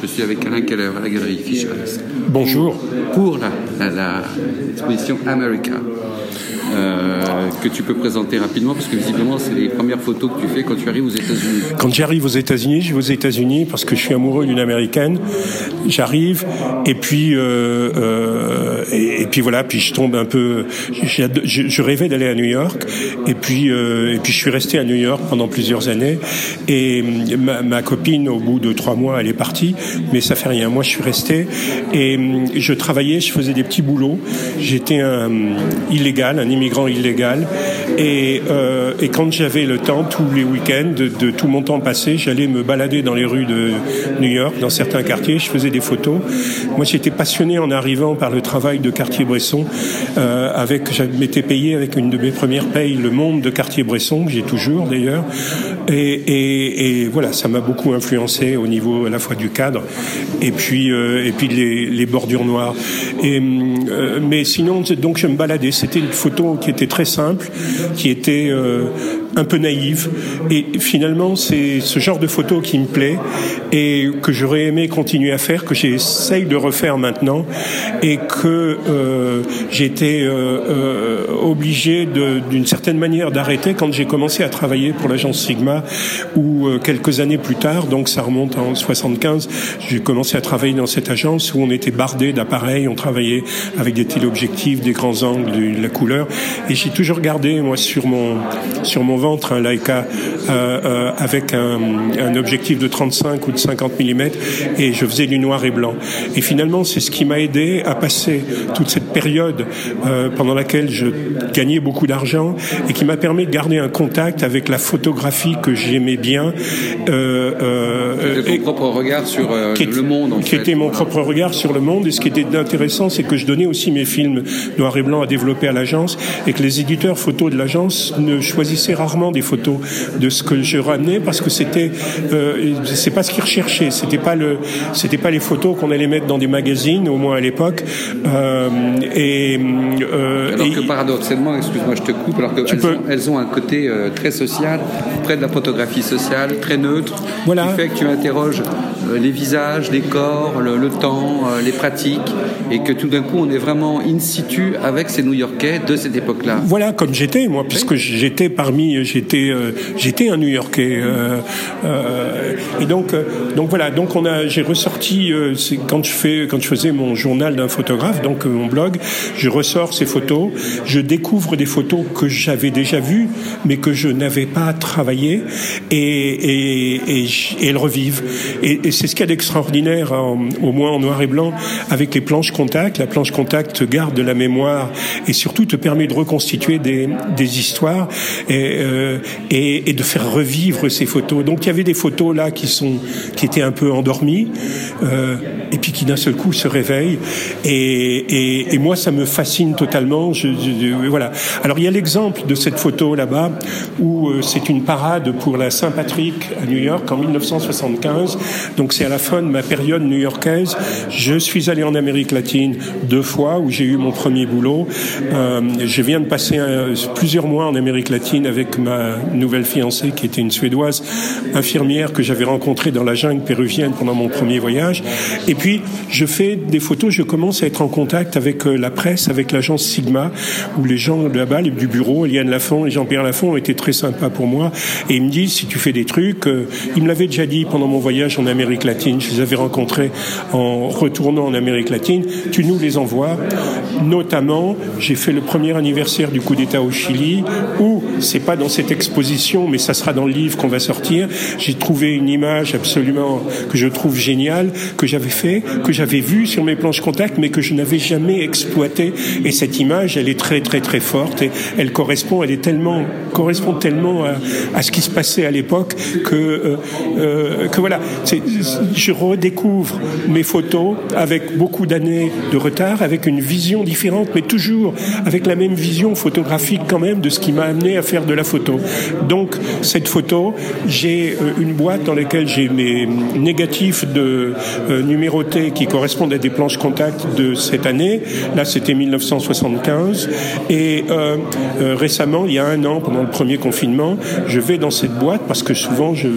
Je suis avec Alain Keller à la galerie Fischer. Bonjour. Pour l'exposition America. Euh, que tu peux présenter rapidement parce que visiblement c'est les premières photos que tu fais quand tu arrives aux États-Unis. Quand j'arrive aux États-Unis, je vais aux États-Unis parce que je suis amoureux d'une américaine. J'arrive et puis euh, euh, et, puis voilà, puis je tombe un peu. Je, je rêvais d'aller à New York et puis euh, et puis je suis resté à New York pendant plusieurs années et ma, ma, copine au bout de trois mois elle est partie, mais ça fait rien. Moi je suis resté et je travaillais, je faisais des petits boulots. J'étais un illégal, un immigrant illégal. Et, euh, et quand j'avais le temps, tous les week-ends, de, de, tout mon temps passé, j'allais me balader dans les rues de New York, dans certains quartiers, je faisais des photos. Moi, j'étais passionné en arrivant par le travail de Cartier-Bresson. Euh, avec, je m'étais payé avec une de mes premières payes, Le Monde de Cartier-Bresson, que j'ai toujours d'ailleurs. Et, et, et, voilà, ça m'a beaucoup influencé au niveau à la fois du cadre et puis euh, et puis les, les, bordures noires. Et, euh, mais sinon, donc je me baladais. C'était une photo qui était très simple, qui était euh, un peu naïve. Et finalement, c'est ce genre de photo qui me plaît et que j'aurais aimé continuer à faire, que j'essaye de refaire maintenant et que euh, j'étais euh, euh, obligé d'une certaine manière d'arrêter quand j'ai commencé à travailler pour l'agence Sigma ou euh, quelques années plus tard, donc ça remonte en 75, j'ai commencé à travailler dans cette agence où on était bardé d'appareils, on travaillait avec des téléobjectifs, des grands angles, de la couleur. Et j'ai toujours gardé moi sur mon sur mon ventre un Leica euh, euh, avec un, un, objectif de 35 ou de 50 mm et je faisais du noir et blanc. Et finalement, c'est ce qui m'a aidé à passer toute cette période euh, pendant laquelle je gagnais beaucoup d'argent et qui m'a permis de garder un contact avec la photographie que j'aimais bien. Euh, euh, ton propre regard sur euh, le monde. En qui était mon propre regard sur le monde. Et ce qui était intéressant, c'est que je donnais aussi mes films noir et blanc à développer à l'agence et que les éditeurs photos de l'agence ne choisissaient rarement des photos de ce que je ramenais parce que c'était euh, c'est pas ce qu'ils recherchaient. C'était pas le c'était pas les photos qu'on allait mettre dans des magazines, au moins à l'époque. Euh, et euh, alors que paradoxalement, excuse-moi, je te coupe, alors qu'elles ont, elles ont un côté euh, très social, près de la photographie sociale, très neutre, voilà. qui fait que tu interroges les visages, les corps, le, le temps, euh, les pratiques, et que tout d'un coup on est vraiment in situ avec ces New-Yorkais de cette époque-là. Voilà, comme j'étais moi, puisque j'étais parmi, j'étais, euh, j'étais un New-Yorkais, et donc, donc voilà, donc on a, j'ai ressorti, quand je fais, quand je faisais mon journal d'un photographe, donc mon blog, je ressors ces photos, je découvre des photos que j'avais déjà vues, mais que je n'avais pas travaillé, et, et, et, et elles revivent. Et, et c'est ce qu'il y a d'extraordinaire, au moins en noir et blanc, avec les planches contact. La planche contact garde de la mémoire et surtout te permet de reconstituer des, des histoires et, euh, et, et, de faire revivre ces photos. Donc il y avait des photos là qui sont qui étaient un peu endormies euh, et puis qui d'un seul coup se réveillent. Et, et, moi, ça me fascine totalement. Je, je, voilà. Alors il y a l'exemple de cette photo là-bas où euh, c'est une parade pour la Saint-Patrick à New York en 1975. Donc c'est à la fin de ma période new-yorkaise. Je suis allé en Amérique latine deux fois où j'ai eu mon premier boulot. Euh, je viens de passer plusieurs mois en Amérique latine avec ma nouvelle fiancée qui était une Suédoise infirmière que j'avais rencontrée dans la jungle péruvienne pendant mon premier voyage. Et puis je fais des photos, je commence à être en contact avec euh, la presse, avec l'agence Sigma, où les gens de là-bas, du bureau, Eliane Lafont et Jean-Pierre Lafont ont été très sympas pour moi. Et ils me disent, si tu fais des trucs, euh, ils me l'avaient déjà dit pendant mon voyage en Amérique Latine. Je les avais rencontrés en retournant en Amérique latine. Tu nous les envoies. Notamment, j'ai fait le premier anniversaire du coup d'État au Chili, où c'est pas dans cette exposition, mais ça sera dans le livre qu'on va sortir. J'ai trouvé une image absolument que je trouve géniale, que j'avais fait, que j'avais vue sur mes planches contact, mais que je n'avais jamais exploité. Et cette image, elle est très très très forte et elle correspond, elle est tellement correspond tellement à, ce qui se passait à l'époque que euh, euh, que voilà. Je redécouvre mes photos avec beaucoup d'années de retard, avec une vision différente, mais toujours avec la même vision photographique quand même de ce qui m'a amené à faire de la photo. Donc cette photo, j'ai euh, une boîte dans laquelle j'ai mes négatifs de, numérotées qui correspondent à des planches contact de cette année. Là, c'était 1975. Et récemment, il y a un an, pendant le premier confinement, je vais dans cette boîte parce que souvent je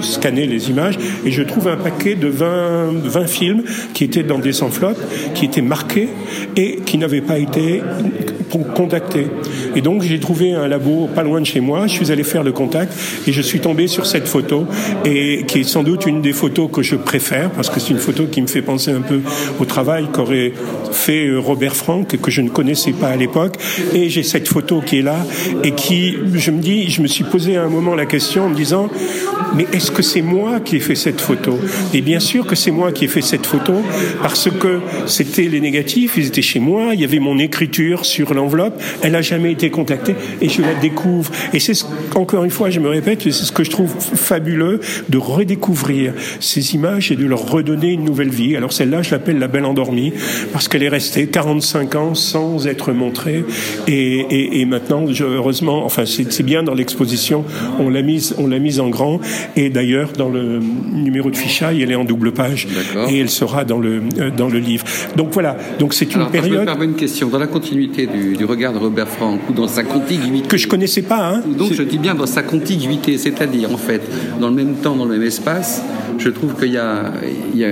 scannais les images et je trouve un paquet de 20, 20 films qui étaient dans des enveloppes, qui étaient marqués et qui n'avaient pas été contactés. Et donc j'ai trouvé un labo pas loin de chez moi, je suis allé faire le contact et je suis tombé sur cette photo et qui est sans doute une des photos que je préfère parce que c'est une photo qui me fait penser un peu au travail qu'aurait fait euh, Robert Frank que je ne connaissais pas à l'époque. Et j'ai cette photo qui est là et qui je me dis je me suis posé à un moment la question en me disant mais est-ce que c'est moi qui ai fait cette photo? Et bien sûr que c'est moi qui ai fait cette photo parce que c'était les négatifs, ils étaient chez moi, il y avait mon écriture sur l'enveloppe, elle n'a jamais été contactée et je la découvre. Et c'est encore une fois, je me répète, c'est ce que je trouve fabuleux de redécouvrir ces images et de leur redonner une nouvelle vie. Alors celle-là, je l'appelle la belle endormie parce qu'elle est restée 45 ans sans être montrée et, et, et maintenant, heureusement, enfin c'est bien dans l'exposition, on l'a mise, on l'a mise en grand et d'ailleurs, dans le numéro de fichaille, elle est en double page et elle sera dans le, euh, dans le livre. Donc voilà, donc c'est une période... Je me une question. Dans la continuité du, du, regard de Robert Frank ou dans sa contiguïté... Que je connaissais pas, hein. Donc je dis bien dans sa contiguïté, c'est-à-dire en fait, dans le même temps, dans le même espace, je trouve qu'il y, y, y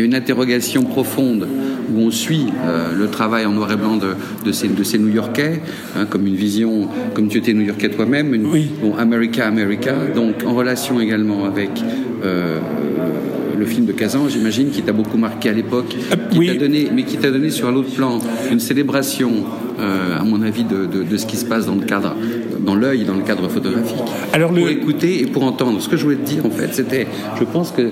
a une interrogation profonde où on suit euh, le travail en noir et blanc de, de, ces, de ces New-Yorkais, hein, comme une vision, comme tu étais New-Yorkais toi-même, oui. bon, America, America, donc en relation également avec euh, le film de Kazan, j'imagine, qui t'a beaucoup marqué à l'époque, euh, oui. donné, mais qui t'a donné sur un autre plan une célébration, euh, à mon avis, de, de, de, ce qui se passe dans le cadre, dans l'œil, dans le cadre photographique. Alors pour le... écouter et pour entendre. Ce que je voulais te dire, en fait, c'était, je pense que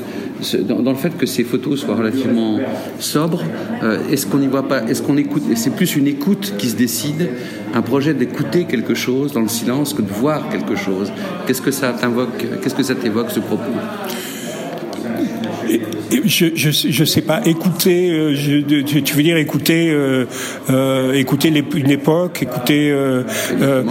dans, dans, le fait que ces photos soient relativement sobres, euh, est-ce qu'on n'y voit pas, est-ce qu'on écoute, c'est plus une écoute qui se décide, un projet d'écouter quelque chose dans le silence que de voir quelque chose. Qu'est-ce que ça t'invoque, qu'est-ce que ça t'évoque ce propos? Je, je, je sais pas écouter euh, je, tu veux dire écouter euh, euh, écouter les, une époque écouter euh, euh,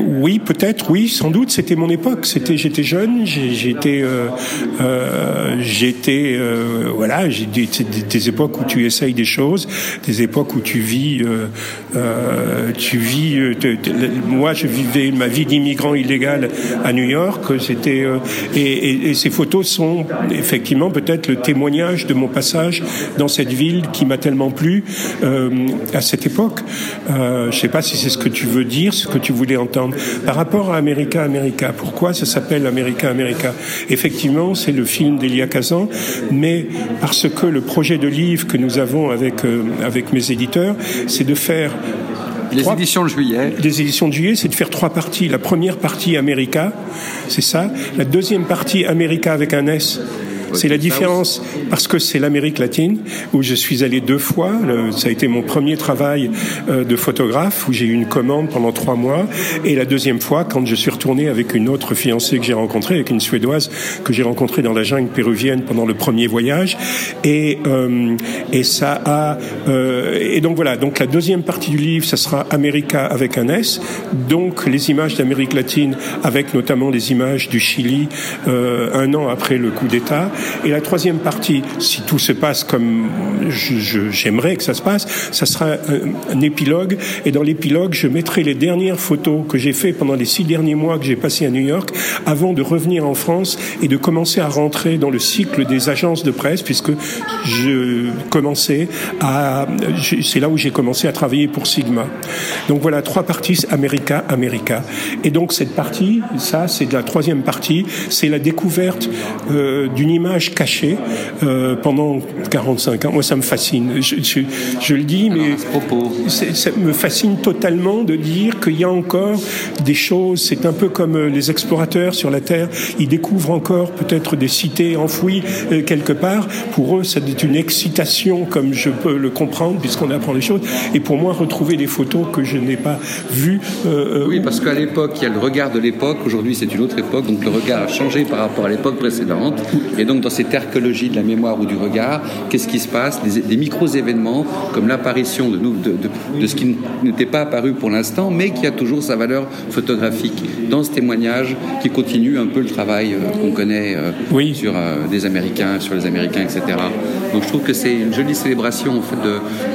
oui peut-être oui sans doute c'était mon époque c'était j'étais jeune j'étais euh, j'étais voilà j'ai des, des, époques où tu essayes des choses des époques où tu vis tu vis te, moi je vivais ma vie d'immigrant illégal à New York c'était et, et, et ces photos sont effectivement peut-être le témoignage de mon passage dans cette ville qui m'a tellement plu euh, à cette époque. Euh, je ne sais pas si c'est ce que tu veux dire, ce que tu voulais entendre. Par rapport à America, America, pourquoi ça s'appelle America, America? Effectivement, c'est le film d'Elia Kazan, mais parce que le projet de livre que nous avons avec, euh, avec mes éditeurs, c'est de faire les trois, éditions de juillet. Les éditions de juillet, c'est de faire trois parties. La première partie America, c'est ça. La deuxième partie America avec un S, c'est la différence parce que c'est l'Amérique latine où je suis allé deux fois. Ça a été mon premier travail euh, de photographe où j'ai eu une commande pendant trois mois. Et la deuxième fois quand je suis retourné avec une autre fiancée que j'ai rencontrée, avec une suédoise que j'ai rencontrée dans la jungle péruvienne pendant le premier voyage. Et euh, et ça a euh, et donc voilà. Donc la deuxième partie du livre ça sera America avec un S. Donc les images d'Amérique latine avec notamment les images du Chili un an après le coup d'État et la troisième partie, si tout se passe comme j'aimerais que ça se passe, ça sera un, épilogue. Et dans l'épilogue, je mettrai les dernières photos que j'ai fait pendant les six derniers mois que j'ai passé à New York, avant de revenir en France et de commencer à rentrer dans le cycle des agences de presse, puisque je commençais à, c'est là où j'ai commencé à travailler pour Sigma. Donc voilà, trois parties, America, America. Et donc cette partie, ça, c'est la troisième partie, c'est la découverte euh, d'une image cachée euh, pendant 45 ans. Moi, ça me fascine. Je, je, je le dis, mais ça me fascine totalement de dire qu'il y a encore des choses. C'est un peu comme euh, les explorateurs sur la Terre. Ils découvrent encore peut-être des cités enfouies euh, quelque part. Pour eux, c'est une excitation, comme je peux le comprendre, puisqu'on apprend les choses. Et pour moi, retrouver des photos que je n'ai pas vues. Euh, oui, parce qu'à l'époque, il y a le regard de l'époque. Aujourd'hui, c'est une autre époque. Donc le regard a changé par rapport à l'époque précédente. Et donc donc dans cette archéologie de la mémoire ou du regard, qu'est-ce qui se passe Des, micro-événements comme l'apparition de, de, de, ce qui n'était pas apparu pour l'instant, mais qui a toujours sa valeur photographique dans ce témoignage qui continue un peu le travail euh, qu'on connaît euh, oui. sur euh, des Américains, sur les Américains, etc. Donc je trouve que c'est une jolie célébration en fait,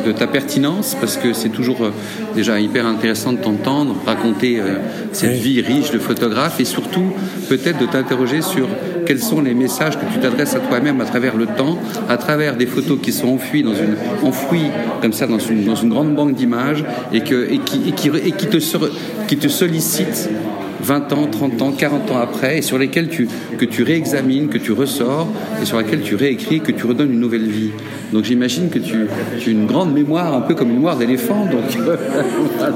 de, ta pertinence parce que c'est toujours déjà hyper intéressant de t'entendre raconter cette vie riche de photographe et surtout peut-être de t'interroger sur quels sont les messages que tu t'adresses à toi-même à travers le temps, à travers des photos qui sont enfouies dans une, comme ça dans une, grande banque d'images et, qui te sollicitent 20 ans, 30 ans, 40 ans après, et sur lesquels tu, que tu réexamines, que tu ressors, et sur lesquels tu réécris, que tu redonnes une nouvelle vie. Donc j'imagine que tu, as une grande mémoire, un peu comme une mémoire d'éléphant. Donc...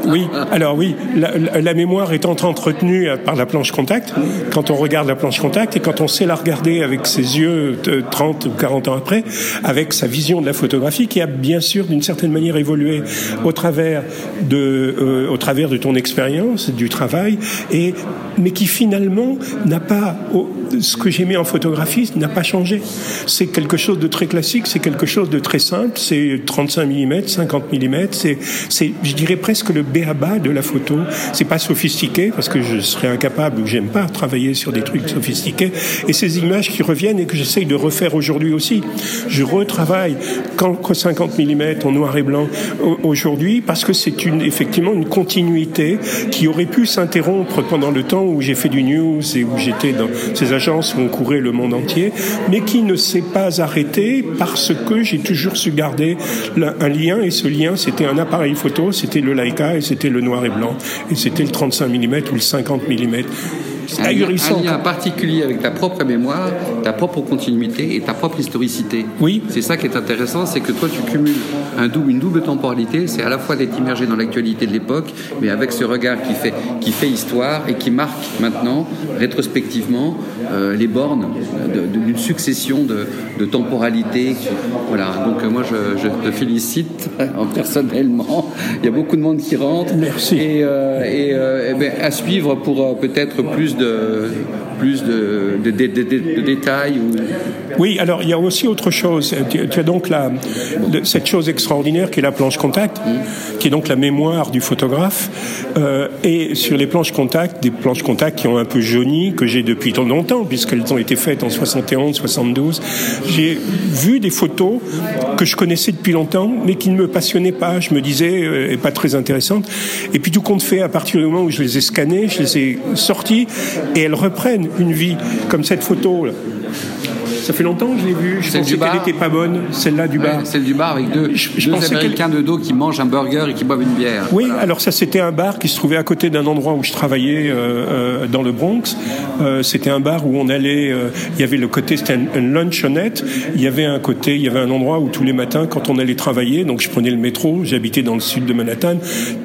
oui, alors oui, la, mémoire étant entretenue par la planche contact, quand on regarde la planche contact et quand on sait la regarder avec ses yeux 30 ou 40 ans après, avec sa vision de la photographie qui a bien sûr d'une certaine manière évolué au travers de, euh, au travers de ton expérience, du travail et mais qui finalement n'a pas, ce que j'ai mis en photographie n'a pas changé. C'est quelque chose de très classique, c'est quelque chose de très simple, c'est 35 mm, 50 mm, c'est, je dirais presque le béaba de la photo. C'est pas sophistiqué parce que je serais incapable ou j'aime pas travailler sur des trucs sophistiqués. Et ces images qui reviennent et que j'essaye de refaire aujourd'hui aussi. Je retravaille quand 50 mm en noir et blanc aujourd'hui parce que c'est une, effectivement une continuité qui aurait pu s'interrompre pendant le temps où j'ai fait du news et où j'étais dans ces agences où on courait le monde entier, mais qui ne s'est pas arrêté parce que j'ai toujours su garder un lien et ce lien c'était un appareil photo, c'était le Leica et c'était le noir et blanc. Et c'était le 35 mm ou le 50 mm un, lien particulier avec ta propre mémoire, ta propre continuité et ta propre historicité. Oui. C'est ça qui est intéressant, c'est que toi tu cumules un double, une double temporalité, c'est à la fois d'être immergé dans l'actualité de l'époque, mais avec ce regard qui fait, qui fait histoire et qui marque maintenant, rétrospectivement, euh, les bornes d'une succession de, de temporalités. Voilà, donc euh, moi je, je, te félicite personnellement. Il y a beaucoup de monde qui rentre. Merci. Et, euh, et, et ben, à suivre pour peut-être plus de, plus de, détails ou... Oui, alors il y a aussi autre chose. Tu, as donc la, cette chose extraordinaire qui est la planche contact, qui est donc la mémoire du photographe. Euh, et sur les planches contact, des planches contact qui ont un peu jauni, que j'ai depuis tant longtemps, puisqu'elles ont été faites en 71, 72, j'ai vu des photos que je connaissais depuis longtemps, mais qui ne me passionnaient pas. Je me disais, euh, pas très intéressantes. Et puis tout compte fait, à partir du moment où je les ai scannées, je les ai sorties, et elles reprennent une vie, comme cette photo. Ça fait longtemps que je l'ai vue. Je pensais qu'elle n'était pas bonne, celle-là du bar. celle du bar avec deux, je, deux Américains de dos qui mangent un burger et qui boivent une bière. Oui, alors ça c'était un bar qui se trouvait à côté d'un endroit où je travaillais euh, euh, dans le Bronx. Euh, c'était un bar où on allait. Euh, il y avait le côté c'était un, lunchonnette. Il y avait un côté, il y avait un endroit où tous les matins, quand on allait travailler, donc je prenais le métro. J'habitais dans le sud de Manhattan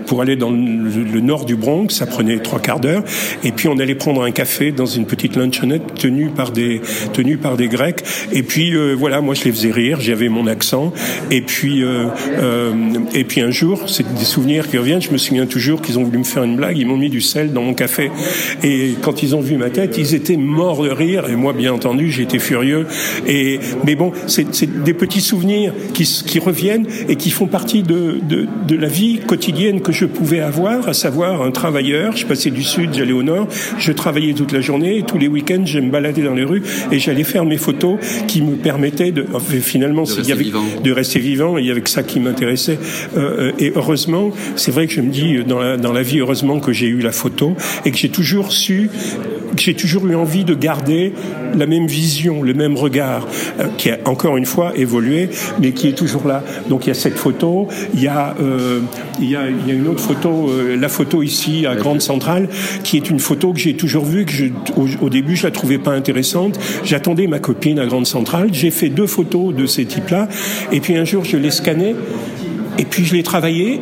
pour aller dans le, nord du Bronx. Ça prenait trois quarts d'heure. Et puis on allait prendre un café dans une petite lunchonnette tenue par des tenue par des Grecs et puis euh, voilà, moi je les faisais rire, j'avais mon accent. Et puis euh, euh, et puis un jour, c'est des souvenirs qui reviennent. Je me souviens toujours qu'ils ont voulu me faire une blague. Ils m'ont mis du sel dans mon café. Et quand ils ont vu ma tête, ils étaient morts de rire. Et moi, bien entendu, j'étais furieux. Et mais bon, c'est des petits souvenirs qui, reviennent et qui font partie de, de, de la vie quotidienne que je pouvais avoir, à savoir un travailleur. Je passais du sud, j'allais au nord. Je travaillais toute la journée. Et tous les week-ends, je me baladais dans les rues et j'allais faire mes photos qui me permettait de finalement de rester, vivant. de rester vivant et avec ça qui m'intéressait euh, et heureusement c'est vrai que je me dis dans la, dans la vie heureusement que j'ai eu la photo et que j'ai toujours su j'ai toujours eu envie de garder la même vision, le même regard, euh, qui a encore une fois évolué, mais qui est toujours là. Donc il y a cette photo, il y a, euh, il, y a, il y a une autre photo, euh, la photo ici à Grande Centrale, qui est une photo que j'ai toujours vue, que je, au, début je la trouvais pas intéressante. J'attendais ma copine à Grande Centrale, j'ai fait deux photos de ces types-là, et puis un jour je l'ai scanné, et puis je l'ai travaillé,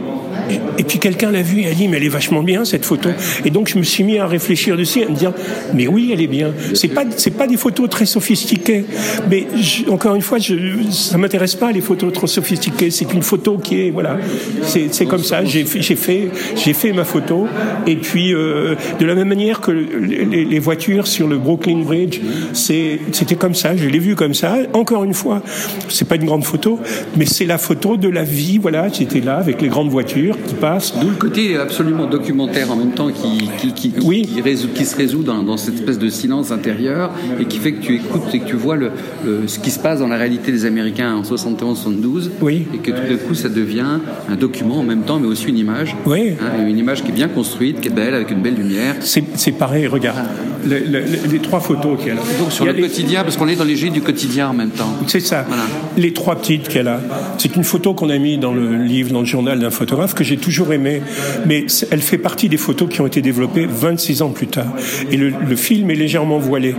et puis quelqu'un l'a vue et a dit mais elle est vachement bien cette photo. Et donc je me suis mis à réfléchir dessus, à me dire mais oui elle est bien. C'est pas c'est pas des photos très sophistiquées, mais encore une fois je, ça m'intéresse pas les photos trop sophistiquées. C'est une photo qui est voilà c'est comme ça. J'ai j'ai fait j'ai fait ma photo et puis euh, de la même manière que les, les voitures sur le Brooklyn Bridge, c'était comme ça. Je l'ai vu comme ça. Encore une fois, c'est pas une grande photo, mais c'est la photo de la vie. Voilà, j'étais là avec les grandes voitures qui passent. D'où le côté absolument documentaire en même temps qui, qui, qui, oui. qui, résout, qui se résout dans, dans, cette espèce de silence intérieur et qui fait que tu écoutes et que tu vois le, le, ce qui se passe dans la réalité des Américains en 71-72 oui. et que tout d'un coup ça devient un document en même temps mais aussi une image. Oui. Hein, une image qui est bien construite, qui est belle, avec une belle lumière. C'est pareil, regarde. Les, trois photos qu'il y a. Donc sur le les... quotidien, parce qu'on est dans les jeux du quotidien en même temps. C'est ça. Voilà. Les trois petites qu'elle a. C'est une photo qu'on a mis dans le livre, dans le journal d'un photographe que j'ai toujours aimé. Mais elle fait partie des photos qui ont été développées 26 ans plus tard. Et le, le film est légèrement voilé.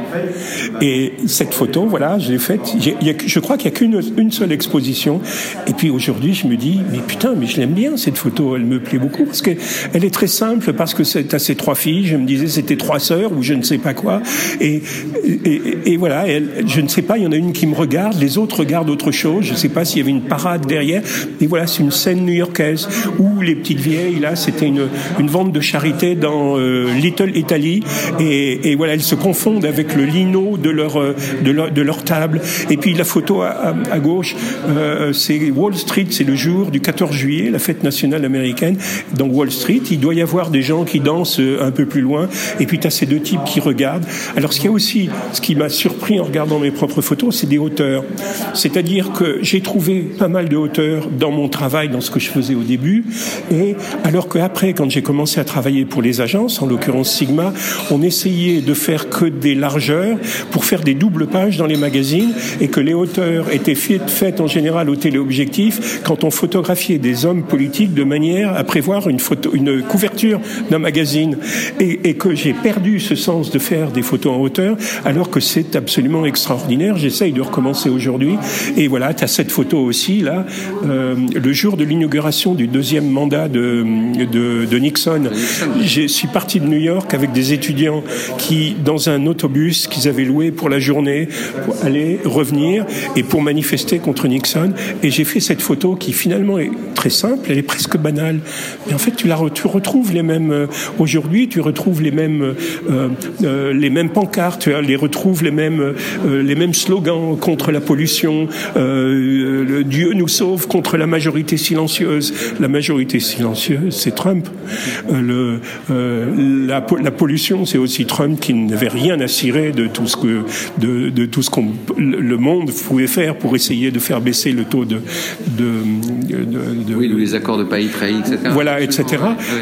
Et cette photo, voilà, je l'ai faite. A, je crois qu'il n'y a qu'une une seule exposition. Et puis aujourd'hui, je me dis, mais putain, mais je l'aime bien cette photo. Elle me plaît beaucoup parce qu'elle est très simple, parce que c'est à ces trois filles. Je me disais, c'était trois sœurs ou je ne sais pas quoi. Et, et, voilà, elle, je ne sais pas, il y en a une qui me regarde, les autres regardent autre chose. Je ne sais pas s'il y avait une parade derrière. Et voilà, c'est une scène new-yorkaise où les petites vieilles, là, c'était une, une vente de charité dans euh, Little Italy. Et, et, voilà, elles se confondent avec le lino de leur, de leur, de leur table. Et puis la photo à, gauche, euh, c'est Wall Street, c'est le jour du 14 juillet, la fête nationale américaine. Dans Wall Street, il doit y avoir des gens qui dansent un peu plus loin. Et puis tu as ces deux types qui regardent. Alors ce qu'il y a aussi, ce qui m'a surpris en regardant mes propres photos, c'est des hauteurs. C'est-à-dire que j'ai trouvé pas mal de hauteurs dans mon travail, dans ce que je faisais au début. Et alors qu'après, quand j'ai commencé à travailler pour les agences, en l'occurrence Sigma, on essayait de faire que des largeurs pour faire des doubles pages dans les magazines et que les hauteurs étaient faites en général au téléobjectif quand on photographiait des hommes politiques de manière à prévoir une, couverture d'un magazine. Et, et que j'ai perdu ce sens de faire des photos en hauteur alors que c'est absolument extraordinaire. J'essaye de recommencer aujourd'hui. Et voilà, tu as cette photo aussi, là, euh, le jour de l'inauguration du deuxième mandat de, de, de Nixon. Je suis parti de New York avec des étudiants qui, dans un autobus qu'ils avaient loué pour la journée, pour aller, revenir et pour manifester contre Nixon. Et j'ai fait cette photo qui finalement est très simple, elle est presque banale. Mais en fait, tu, la, tu retrouves les mêmes, euh, aujourd'hui, tu retrouves les mêmes, euh, euh, les mêmes pancartes, tu les retrouves les mêmes, euh, les mêmes slogans contre la pollution, euh, le Dieu nous sauve contre la majorité silencieuse. La majorité silencieuse, c'est Trump. Euh, le, euh, la, la, pollution, c'est aussi Trump qui n'avait rien à cirer de tout ce que, de, de tout ce qu'on, le monde pouvait faire pour essayer de faire baisser le taux de, de, de, oui, les accords de Paris trahi, etc. Voilà, etc.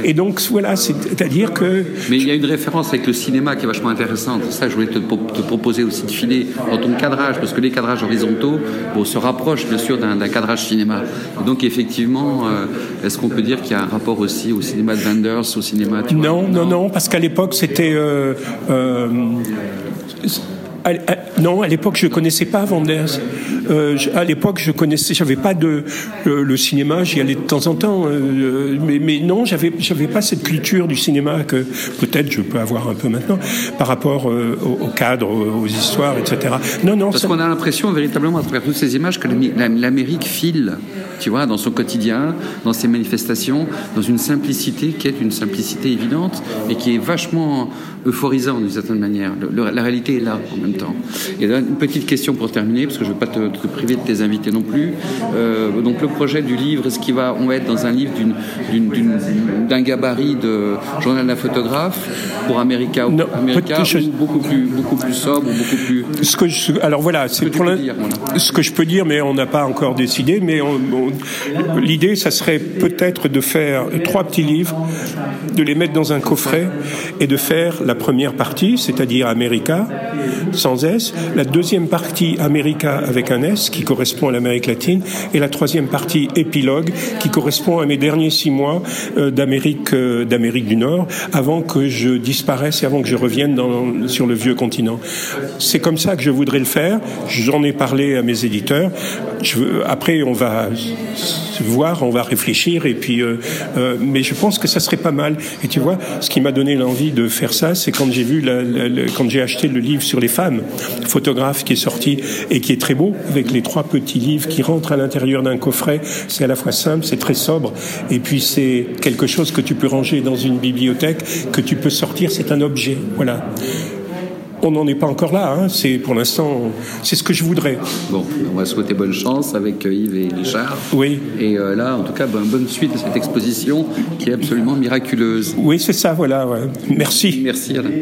Et donc voilà, c'est-à-dire que. Mais il y a une référence avec le cinéma qui vachement intéressante. Ça, je voulais te, te proposer aussi de filer dans ton cadrage, parce que les cadrages horizontaux bon, se rapprochent bien sûr d'un cadrage cinéma. Et donc effectivement, euh, est-ce qu'on peut dire qu'il y a un rapport aussi au cinéma de Wenders, au cinéma tu non, vois, non, non, non, parce qu'à l'époque c'était euh, euh, à, à, non, à l'époque, je connaissais pas Wenders. Euh, à l'époque, je connaissais, j'avais pas de euh, le cinéma. J'y allais de temps en temps, euh, mais, mais non, j'avais, j'avais pas cette culture du cinéma que peut-être je peux avoir un peu maintenant par rapport au, au, cadre, aux, aux, histoires, etc. Non, non. Parce ça... qu'on a l'impression véritablement à travers toutes ces images que l'Amérique file, tu vois, dans son quotidien, dans ses manifestations, dans une simplicité qui est une simplicité évidente et qui est vachement euphorisante d'une certaine manière. Le, le, la réalité est là en même temps. Et là, une petite question pour terminer, parce que je ne veux pas te, te, priver de tes invités non plus. Euh, donc le projet du livre, est-ce qu'il va, on va être dans un livre d'un gabarit de journal d'un photographe pour America ou, non, America, ou beaucoup plus beaucoup plus sobre, ou beaucoup plus. Ce que je, alors voilà, c'est pour la, dire, voilà. ce que je peux dire, mais on n'a pas encore décidé. Mais l'idée, ça serait peut-être de faire trois petits livres, de les mettre dans un coffret et de faire la première partie, c'est-à-dire America, sans S, la deuxième partie America avec un S qui correspond à l'Amérique latine et la troisième partie épilogue qui correspond à mes derniers six mois euh, d'Amérique euh, d'Amérique du Nord avant que je disparaisse et avant que je revienne sur le vieux continent. C'est comme ça que je voudrais le faire. J'en ai parlé à mes éditeurs. Après, on va voir, on va réfléchir et puis. Euh, mais je pense que ça serait pas mal. Et tu vois, ce qui m'a donné l'envie de faire ça, c'est quand j'ai vu, quand j'ai acheté le livre sur les femmes, photographe qui est sorti et qui est très beau, avec les trois petits livres qui rentrent à l'intérieur d'un coffret. C'est à la fois simple, c'est très sobre, et puis c'est quelque chose que tu peux ranger dans une bibliothèque, que tu peux sortir. C'est un objet. Voilà. On n'en est pas encore là. Hein. C'est pour l'instant, c'est ce que je voudrais. Bon, on va souhaiter bonne chance avec euh, Yves et Richard. Oui. Et euh, là, en tout cas, bonne suite de cette exposition qui est absolument miraculeuse. Oui, c'est ça. Voilà. Merci. Merci Alain.